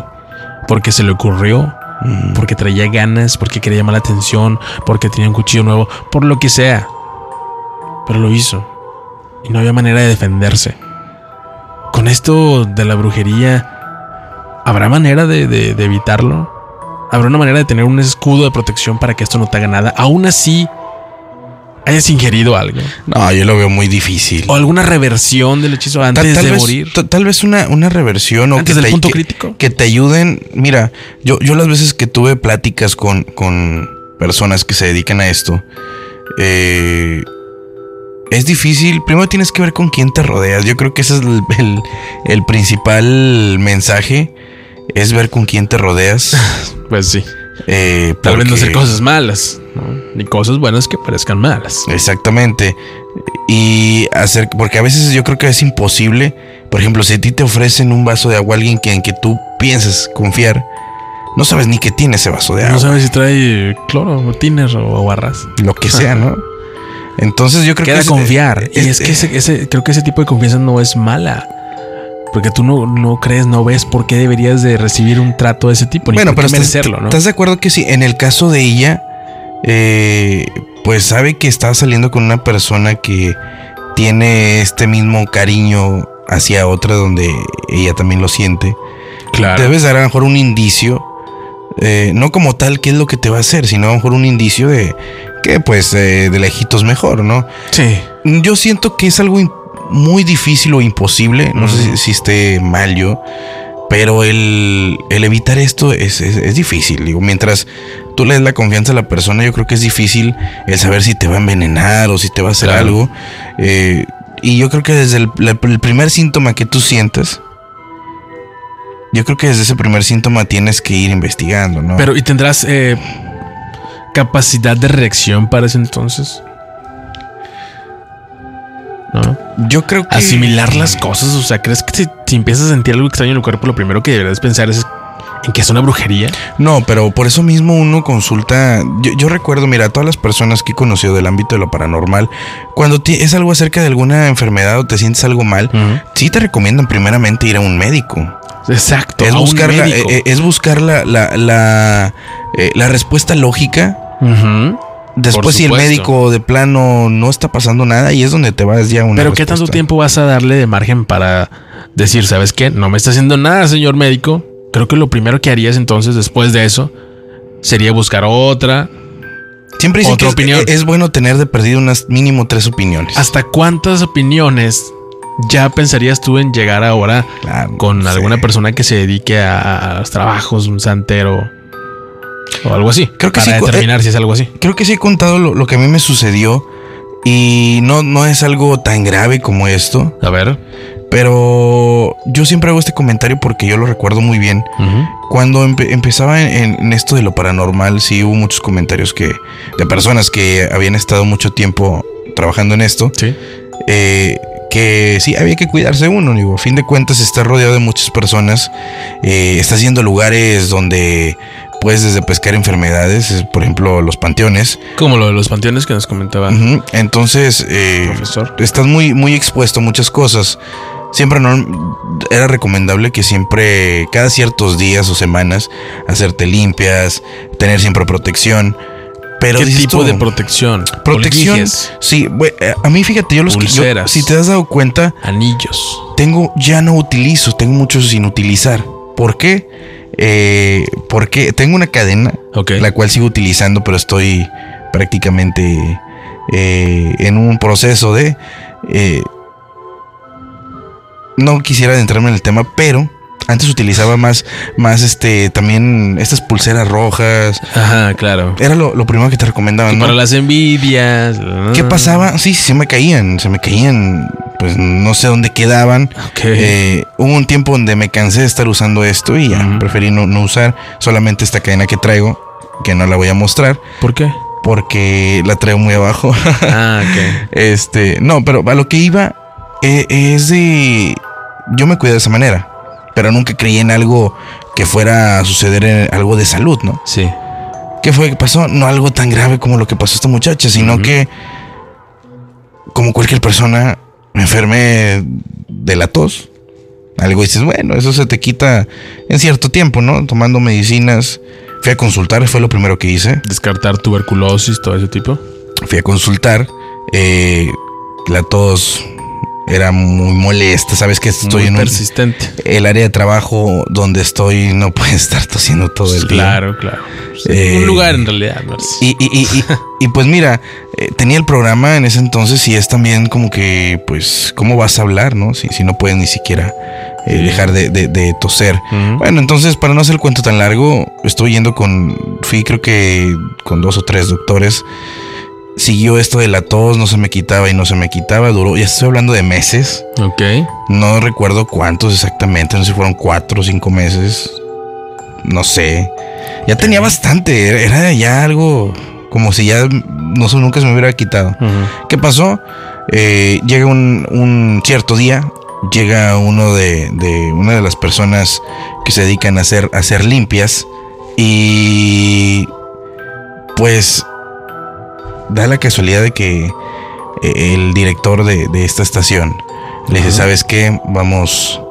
Porque se le ocurrió. Mm. Porque traía ganas, porque quería llamar la atención, porque tenía un cuchillo nuevo, por lo que sea. Pero lo hizo. Y no había manera de defenderse. Con esto de la brujería, ¿habrá manera de evitarlo? ¿Habrá una manera de tener un escudo de protección para que esto no te haga nada? Aún así, hayas ingerido algo. No, yo lo veo muy difícil. O alguna reversión del hechizo antes tal, tal de vez, morir. ta- tal vez una, una reversión o Antes que del te, punto que- crítico. que te ayuden. Mira, yo, yo las veces que tuve pláticas con, con personas que se dedican a esto, eh, es difícil. Primero tienes que ver con quién te rodeas. Yo creo que ese es el, el- el principal mensaje. Es ver con quién te rodeas. Pues sí. Eh, Tal vez no hacer cosas malas, ¿no? ni cosas buenas que parezcan malas. Exactamente. Y hacer, porque a veces yo creo que es imposible. Por ejemplo, si a ti te ofrecen un vaso de agua a alguien que, en que tú piensas confiar, no sabes ni qué tiene ese vaso de agua. No sabes si trae cloro, o tiner o barras. Lo que sea, ¿no? Entonces yo creo Queda que es- confiar. y es- es que ese, ese- creo que ese tipo de confianza no es mala. Porque tú no, no crees, no ves por qué deberías de recibir un trato de ese tipo. Ni Bueno, por pero estás, merecerlo, ¿no? ¿estás de acuerdo que sí? En el caso de ella, eh, pues sabe que está saliendo con una persona que tiene este mismo cariño hacia otra donde ella también lo siente. Claro. Debes dar a lo mejor un indicio, eh, no como tal qué es lo que te va a hacer, sino a lo mejor un indicio de que pues eh, de lejitos mejor, ¿no? Sí. Yo siento que es algo, im- muy difícil o imposible, no sé si, si esté mal yo, pero el, el evitar esto es, es- es difícil. Digo, mientras tú le des la confianza a la persona, yo creo que es difícil el saber si te va a envenenar o si te va a hacer Claro. algo. Eh, y yo creo que desde el primer síntoma que tú sientas, yo creo que desde ese primer síntoma tienes que ir investigando, ¿no? Pero, ¿y tendrás eh, capacidad de reacción para ese entonces? ¿No? yo creo que... Asimilar las cosas, o sea, ¿crees que si, si empiezas a sentir algo extraño en el cuerpo, lo primero que deberías pensar es en que es una brujería? No, pero por eso mismo uno consulta. Yo, yo recuerdo, mira, a todas las personas que he conocido del ámbito de lo paranormal, cuando es algo acerca de alguna enfermedad o te sientes algo mal, sí te recomiendan primeramente ir a un médico. Exacto. Es buscar, la, eh, es buscar la, la, la, eh, la respuesta lógica. Ujú. Después, si el médico de plano no está pasando nada, y es donde te vas ya una. Pero ¿qué tanto tiempo vas a darle de margen para decir, ¿sabes qué? No me está haciendo nada, señor médico. Creo que lo primero que harías entonces después de eso sería buscar otra. Siempre dicen Otra que opinión. Es, es bueno tener de perdido unas mínimo tres opiniones. ¿Hasta cuántas opiniones ya pensarías tú en llegar ahora Claro, con sí. alguna persona que se dedique a, a los trabajos, un santero o algo así? Creo que para sí, determinar si es algo así. Creo que sí he contado lo, lo que a mí me sucedió y no, no es algo tan grave como esto, A ver. pero yo siempre hago este comentario porque yo lo recuerdo muy bien. Cuando empe- empezaba en, en esto de lo paranormal, sí hubo muchos comentarios que de personas que habían estado mucho tiempo trabajando en esto, Sí. eh, que sí había que cuidarse uno, digo, a fin de cuentas está rodeado de muchas personas, eh, estás yendo a lugares donde puedes desde pescar enfermedades, es, por ejemplo los panteones, Como lo de los panteones que nos comentaba Ujú, Entonces, el eh, profesor. estás muy, muy expuesto a muchas cosas. Siempre no era recomendable que siempre, cada ciertos días o semanas, hacerte limpias, tener siempre protección. Pero ¿Qué tipo tú, de protección? protección? Sí, eh, a mí fíjate, yo los que yo- Pulseras. si te has dado cuenta, anillos. tengo, ya no utilizo, tengo muchos sin utilizar. ¿Por qué? Eh, porque tengo una cadena la cual sigo utilizando, pero estoy prácticamente eh, en un proceso de... eh, no quisiera adentrarme en el tema, pero antes utilizaba más, más este, también estas pulseras rojas. Ajá, claro. Era lo, lo primero que te recomendaban, ¿no? Para las envidias. ¿Qué pasaba? Sí, se me caían, se me caían, pues no sé dónde quedaban. Ok. Eh, hubo un tiempo donde me cansé de estar usando esto y ya preferí no, no usar solamente esta cadena que traigo, que no la voy a mostrar ¿Por qué? porque la traigo muy abajo. Ah, ok. este, no, pero a lo que iba eh, es de. Yo me cuidé de esa manera, pero nunca creí en algo que fuera a suceder en algo de salud, ¿no? Sí. ¿Qué fue que pasó? No algo tan grave como lo que pasó a esta muchacha, sino que, como cualquier persona, me enfermé de la tos. Algo dices, bueno, eso se te quita en cierto tiempo, ¿no? Tomando medicinas. Fui a consultar, fue lo primero que hice. Descartar tuberculosis, todo ese tipo. Fui a consultar. eh, la tos era muy molesta. Sabes que estoy Muy en un- persistente. el área de trabajo donde estoy. No puede estar tosiendo todo el día. Claro, claro. Eh, un lugar en realidad. Y, y, y, y, y, pues mira, eh, tenía el programa en ese entonces y es también como que, pues, ¿cómo vas a hablar, no? Si, si no puedes ni siquiera eh, dejar de, de- de toser. Bueno, entonces, para no hacer el cuento tan largo, estoy yendo con, fui creo que con dos o tres doctores. Siguió esto de la tos, no se me quitaba y no se me quitaba, duró, ya estoy hablando de meses. Ok. No recuerdo cuántos exactamente, no sé si fueron cuatro o cinco meses. No sé. Ya tenía bastante, era- ya algo como si ya no sé, nunca se me hubiera quitado. ¿Qué pasó? Eh, llega un, un cierto día, llega uno de, de una de las personas que se dedican a hacer, a hacer limpias y pues da la casualidad de que eh, el director de, de esta estación le dice. ¿sabes qué? Vamos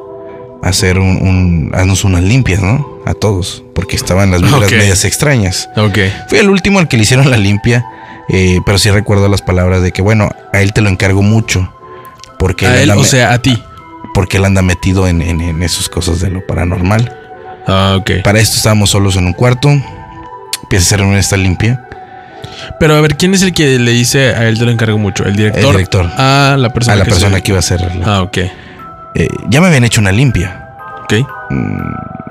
a hacer un, un- haznos unas limpias, ¿no? A todos, porque estaban las vibras medias extrañas. Ok. Fui el último al que le hicieron la limpia, eh, pero sí recuerdo las palabras de que, bueno, a él te lo encargo mucho. Porque, A él, o sea, a ti. porque él anda metido en, en, en esas cosas de lo paranormal. Ah, ok. Para esto estábamos solos en un cuarto. Empieza a hacer esta limpia. Pero a ver, ¿quién es el que le dice a él te lo encargo mucho? ¿El director? El director. A la persona A la que persona se- que iba a hacer. la- Ah, ok. Eh, ya me habían hecho una limpia. Ok.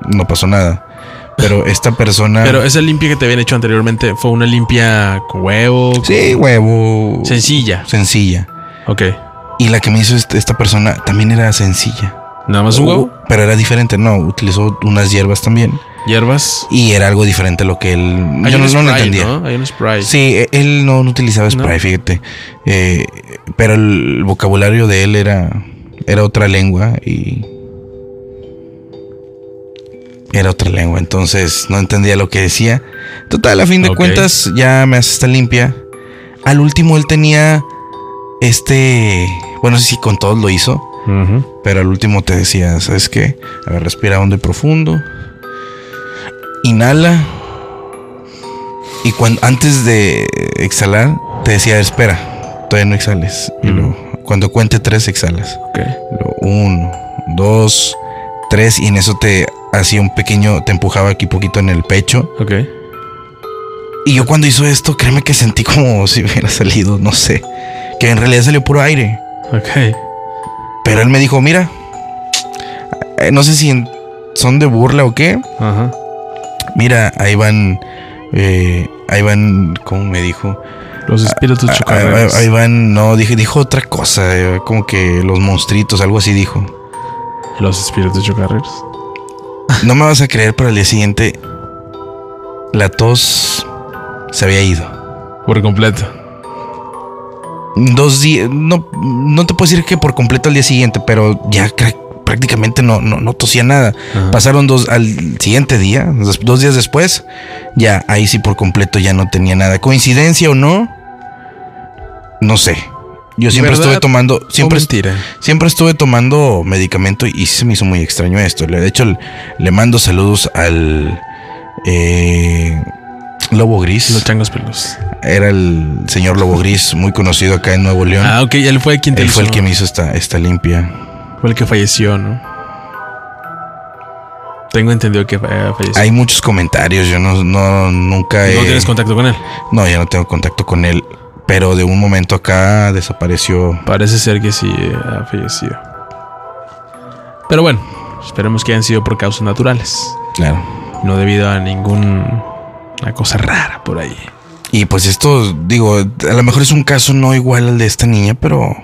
No pasó nada. Pero esta persona. Pero esa limpia que te habían hecho anteriormente fue una limpia con huevo. Sí, huevo. Sencilla. Sencilla. Ok. Y la que me hizo este- esta persona también era sencilla. Nada más un huevo. Pero era diferente, no. Utilizó unas hierbas también. Hierbas. Y era algo diferente a lo que él. Hay yo no, no lo entendía. ¿no? Hay un spray. Sí, e- él no, no utilizaba spray, fíjate. Eh, pero el vocabulario de él era, era otra lengua y. Era otra lengua, entonces no entendía lo que decía. Total, a fin de cuentas, ya me hace esta limpia. Al último, él tenía este. Bueno, no sé si con todos lo hizo, pero al último te decía, ¿sabes qué? A ver, respira hondo y profundo. Inhala. Y cuando antes de exhalar, te decía, espera, todavía no exhales. Y luego, cuando cuente tres, exhalas. Ok. Luego, uno, dos, tres. Y en eso te hacía un pequeño, te empujaba aquí poquito en el pecho. Ok. Y yo cuando hizo esto, créeme que sentí como si hubiera salido, no sé, que en realidad salió puro aire. Ok. Pero él me dijo, mira, eh, no sé si son de burla o qué. Ajá. Mira, ahí van, eh, ahí van, ¿cómo me dijo? Los espíritus Ah, chocarreros. Ahí, van, no, dije, dijo otra cosa, eh, como que los monstruitos, algo así dijo. Los espíritus chocarreros. No me vas a creer, pero al día siguiente la tos se había ido. Por completo. Dos días, no, no te puedo decir que por completo al día siguiente, pero ya prácticamente no, no, no tosía nada. Ajá. Pasaron dos al siguiente día, dos días después, ya ahí sí por completo ya no tenía nada. ¿Coincidencia o no? No sé. Yo siempre ¿Verdad estuve tomando, siempre, mentira? siempre estuve tomando medicamento y se me hizo muy extraño esto. De hecho, le, mando saludos al eh, Lobo Gris. Los changos pelos. Era el señor Lobo Gris, muy conocido acá en Nuevo León. Ah, ok. Él fue quien te Él hizo. fue el que me hizo esta, esta limpia. Fue el que falleció, ¿no? Tengo entendido que eh, falleció. Hay muchos comentarios, yo no, no nunca ¿No he- tienes contacto con él? No, ya no tengo contacto con él. Pero de un momento acá desapareció. Parece ser que sí eh, ha fallecido. Pero bueno, esperemos que hayan sido por causas naturales. Claro. No debido a ninguna cosa rara por ahí. Y pues esto, digo, a lo mejor es un caso no igual al de esta niña, pero.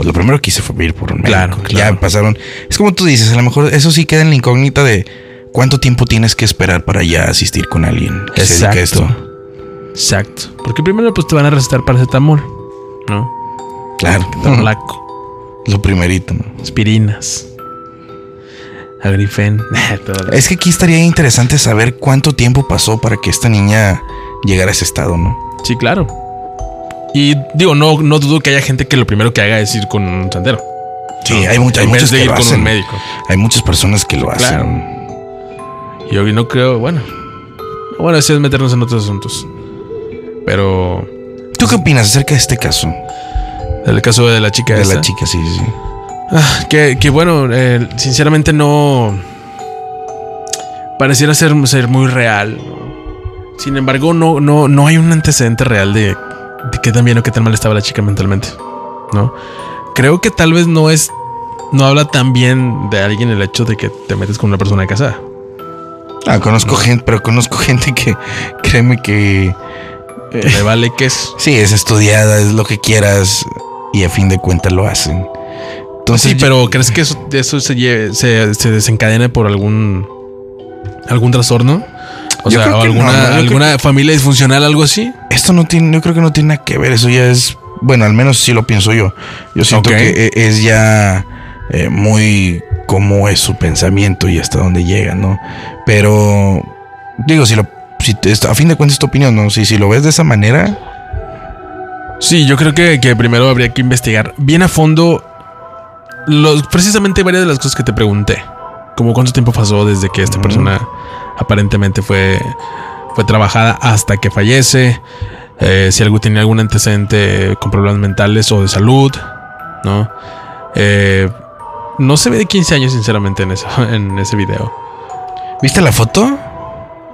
Pues lo primero que hice fue ir por un médico. Claro, claro. Ya pasaron. Es como tú dices, a lo mejor eso sí queda en la incógnita de cuánto tiempo tienes que esperar para ya asistir con alguien que se dedique a esto. Exacto. Porque primero pues te van a recetar paracetamol, ¿no? Claro. Tamlaco, Lo primerito, ¿no? aspirinas, agrifen, Es que aquí estaría interesante saber cuánto tiempo pasó para que esta niña llegara a ese estado, ¿no? Sí, claro. Y digo, no, no dudo que haya gente que lo primero que haga es ir con un santero. Sí, No, hay, muchas, hay muchos de que ir lo con hacen. un médico. Hay muchas personas que lo hacen. Claro. Y yo no creo, bueno. Bueno, eso es meternos en otros asuntos. Pero ¿Tú qué opinas acerca de este caso? el caso de la chica De esta, la chica, sí, sí, sí. ah, que, que bueno, eh, sinceramente no pareciera ser, ser muy real. Sin embargo, no, no, no hay un antecedente real de, de qué tan bien o qué tan mal estaba la chica mentalmente. ¿No? Creo que tal vez no es. No habla tan bien de alguien el hecho de que te metes con una persona casada. Ah, conozco gente, pero conozco gente que créeme que Que le vale que es. sí, es estudiada, es lo que quieras y a fin de cuentas lo hacen. Entonces, sí, yo- pero ¿crees que eso, eso se, lleve- se, se desencadene por algún algún trastorno? O Yo sea, o no, alguna, alguna familia disfuncional, algo así. esto no tiene, yo creo que no tiene nada que ver, eso ya es, bueno, al menos sí lo pienso yo. Yo siento que e- es ya eh, muy cómo es su pensamiento y hasta dónde llega, ¿no? Pero digo, si lo, si a fin de cuentas es tu opinión, ¿no? Si, si lo ves de esa manera, Sí, yo creo que, que primero habría que investigar bien a fondo los, precisamente varias de las cosas que te pregunté. Como cuánto tiempo pasó desde que esta persona aparentemente fue, fue trabajada hasta que fallece. eh, si algo tenía algún antecedente con problemas mentales o de salud, ¿no? Eh, no se ve de 15 años, sinceramente, en, eso, en ese video. ¿viste la foto?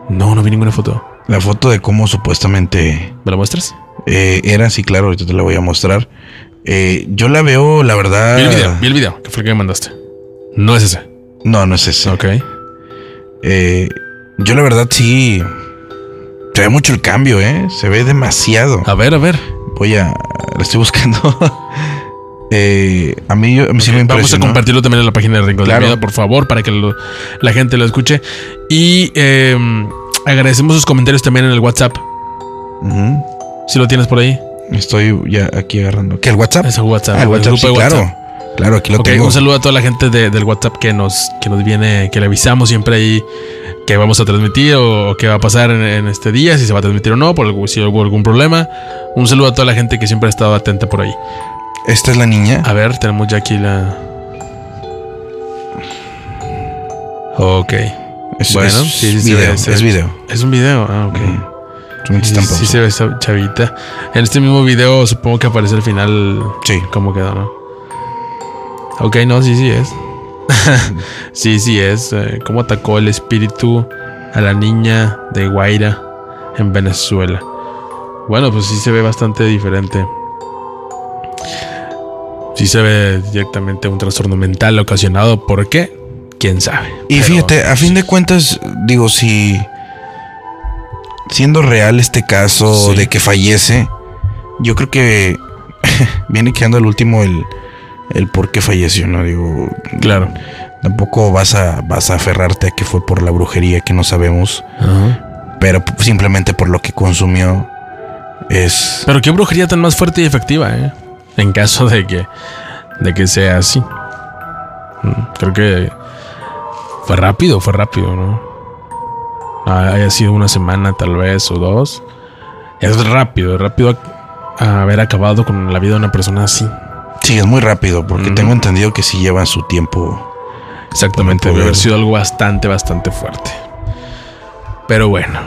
No, no vi ninguna foto. La foto de cómo supuestamente ¿Me la muestras? eh, era, sí, claro, ahorita te la voy a mostrar. Eh, yo la veo, la verdad. Vi el video, vi el video, que fue el que me mandaste. No es ese. No, no es ese. Ok. Eh, yo la verdad sí. Se ve mucho el cambio, ¿eh? Se ve demasiado. A ver, a ver. Voy a. La estoy buscando. Eh, a mí, sí me Vamos a compartirlo también en la página de Rincón Claro. de Vida, por favor, para que lo- la gente lo escuche. Y eh, agradecemos sus comentarios también en el WhatsApp. Ujú. Si lo tienes por ahí. Estoy ya aquí agarrando. ¿Qué? ¿El WhatsApp? Es el WhatsApp. Ah, el el WhatsApp, grupo sí, de claro. WhatsApp. Claro, aquí lo tengo. un saludo a toda la gente de- del WhatsApp que nos, que nos viene, que le avisamos siempre ahí que vamos a transmitir o, o qué va a pasar en, en este día, si se va a transmitir o no, por algún- si hubo algún problema. Un saludo a toda la gente que siempre ha estado atenta por ahí. Esta es la niña. A ver, tenemos ya aquí la. Ok. Es, bueno, es sí, sí, video. se es video. Es un video, ah, ok. Me Sí, sí se ve esa chavita. En este mismo video supongo que aparece al final Sí. cómo quedó, ¿no? Ok, no, sí, sí es. sí, sí es. eh, cómo atacó el espíritu a la niña de Guaira en Venezuela. Bueno, pues sí se ve bastante diferente. Sí se ve directamente un trastorno mental ocasionado. ¿Por qué? ¿Quién sabe? Y Pero- fíjate, a fin de cuentas, digo, si siendo real este caso Sí. de que fallece, yo creo que viene quedando al último el, el por qué falleció, ¿no? Digo, Claro. tampoco vas a, vas a aferrarte a que fue por la brujería que no sabemos, pero simplemente por lo que consumió es... Pero qué brujería tan más fuerte y efectiva, ¿eh? En caso de que, de que sea así. Mm, Creo que fue rápido, fue rápido, ¿no? Ah, Haya sido una semana tal vez o dos. Es rápido, es rápido a- haber acabado con la vida de una persona así. Sí, es muy rápido, porque tengo entendido que sí lleva su tiempo. Exactamente, debe haber sido algo bastante, bastante fuerte. Pero bueno,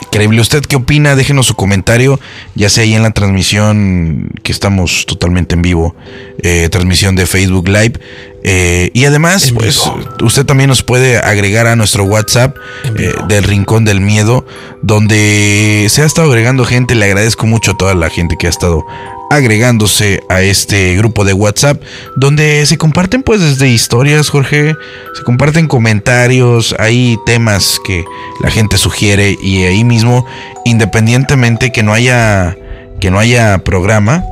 Increíble. ¿Usted qué opina? Déjenos su comentario, ya sea ahí en la transmisión que estamos totalmente en vivo, eh, transmisión de Facebook Live. Eh, y además, pues, usted también nos puede agregar a nuestro WhatsApp eh, del Rincón del Miedo, donde se ha estado agregando gente. Le agradezco mucho a toda la gente que ha estado agregándose a este grupo de WhatsApp, donde se comparten pues desde historias, Jorge, se comparten comentarios, hay temas que la gente sugiere y ahí mismo, independientemente que no haya que no haya programa,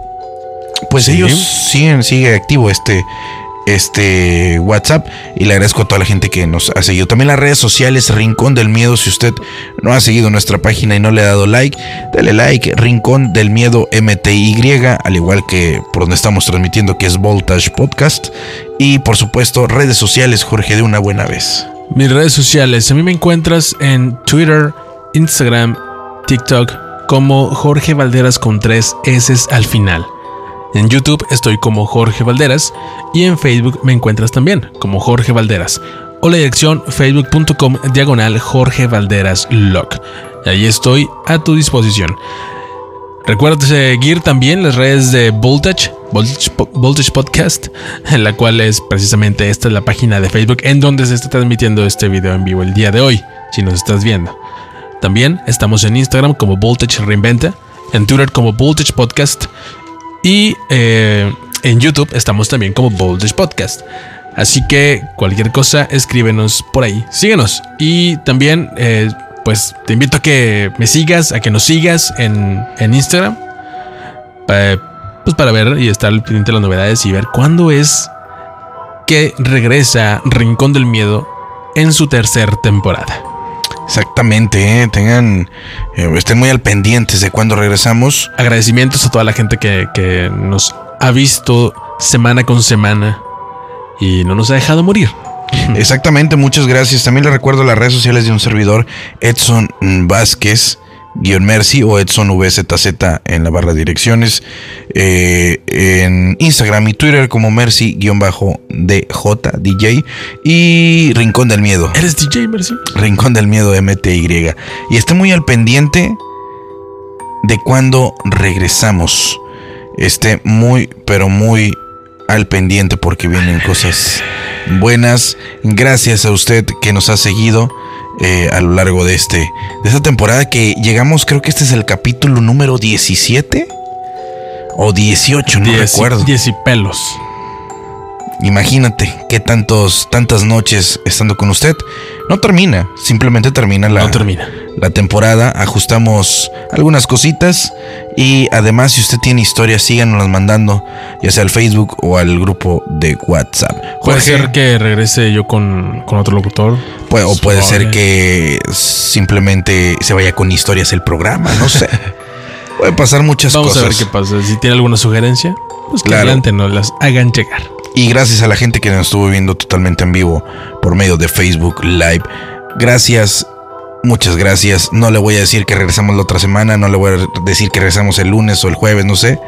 pues Sí. ellos siguen sigue activo este este WhatsApp y le agradezco a toda la gente que nos ha seguido. También las redes sociales Rincón del Miedo, si usted no ha seguido nuestra página y no le ha dado like, dale like, Rincón del Miedo MTY, al igual que por donde estamos transmitiendo que es Voltage Podcast y por supuesto redes sociales Jorge de una buena vez. mis redes sociales. A mí me encuentras en Twitter, Instagram, TikTok como Jorge Valderas con tres S al final. En YouTube estoy como Jorge Valderas y en Facebook me encuentras también como Jorge Valderas o la dirección facebook.com diagonal Jorge Valderas Log. Ahí estoy a tu disposición. Recuerda seguir también las redes de Voltage, Voltage, Voltage Podcast, en la cual es precisamente esta es la página de Facebook en donde se está transmitiendo este video en vivo el día de hoy, si nos estás viendo. También estamos en Instagram como Voltage Reinventa, en Twitter como Voltage Podcast y eh, en YouTube estamos también como Voltage Podcast. Así que cualquier cosa, escríbenos por ahí. Síguenos. Y también, eh, pues te invito a que me sigas, a que nos sigas en, en Instagram. Pues para ver y estar pendiente de las novedades y ver cuándo es que regresa Rincón del Miedo en su tercer temporada. Exactamente, ¿eh? tengan, eh, estén muy al pendientes de cuando regresamos. Agradecimientos a toda la gente que, que nos ha visto semana con semana y no nos ha dejado morir. Exactamente, muchas gracias. También le recuerdo las redes sociales de un servidor, Edson Vázquez, guion Mercy o Edson VZZ en la barra de direcciones. eh, en Instagram y Twitter como Mercy guion bajo DJ DJ y Rincón del Miedo. ¿Eres DJ, Mercy? Rincón del Miedo MTY. Y esté muy al pendiente de cuando regresamos. Esté muy, pero muy al pendiente porque vienen cosas buenas. Gracias a usted que nos ha seguido eh, a lo largo de este de esta temporada que llegamos, creo que este es el capítulo número 17 o 18, no Diez y- recuerdo. diez y pelos. Imagínate qué tantos tantas noches estando con usted. No termina, simplemente termina la No termina. la temporada, ajustamos algunas cositas y además si usted tiene historias, síganos mandando, ya sea al Facebook o al grupo de WhatsApp. Puede ser que regrese yo con, con otro locutor. puede- o puede ser que simplemente se vaya con historias el programa, no sé. puede pasar muchas Vamos cosas. a ver qué pasa. Si tiene alguna sugerencia, pues que Claro. adelante nos las hagan llegar. Y gracias a la gente que nos estuvo viendo totalmente en vivo por medio de Facebook Live. Gracias, muchas gracias. No le voy a decir que regresamos la otra semana, no le voy a decir que regresamos el lunes o el jueves, no sé.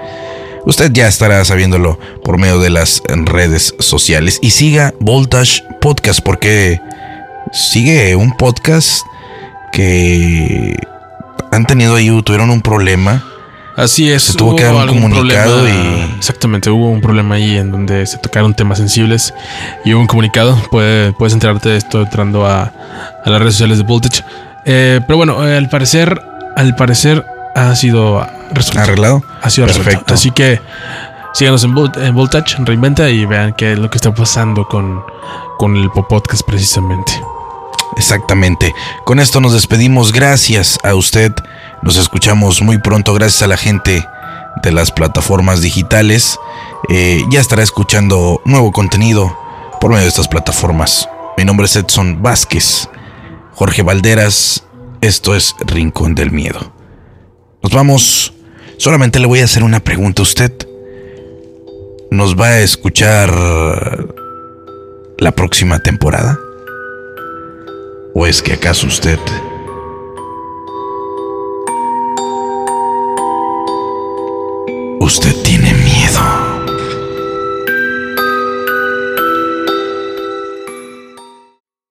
Usted ya estará sabiéndolo por medio de las redes sociales. Y siga Voltage Podcast porque sigue un podcast que han tenido ahí, tuvieron un problema. Así es. Se tuvo que dar un comunicado problema- y- Exactamente, hubo un problema ahí en donde se tocaron temas sensibles y hubo un comunicado. Puede- puedes enterarte de esto entrando a, a las redes sociales de Voltage. Eh, pero bueno, eh, al parecer, al parecer ha sido resuelto. ¿Arreglado? Ha sido resuelto. Perfecto. Así que síganos en, Vol- en Voltage, en Reinventa y vean qué es lo que está pasando con, con el podcast precisamente. Exactamente. Con esto nos despedimos. Gracias a usted. Nos escuchamos muy pronto. Gracias a la gente de las plataformas digitales. Eh, ya estará escuchando nuevo contenido por medio de estas plataformas. Mi nombre es Edson Vázquez. Jorge Valderas. Esto es Rincón del Miedo. Nos vamos. Solamente le voy a hacer una pregunta a usted. ¿Nos va a escuchar la próxima temporada? ¿O es que acaso usted usted tiene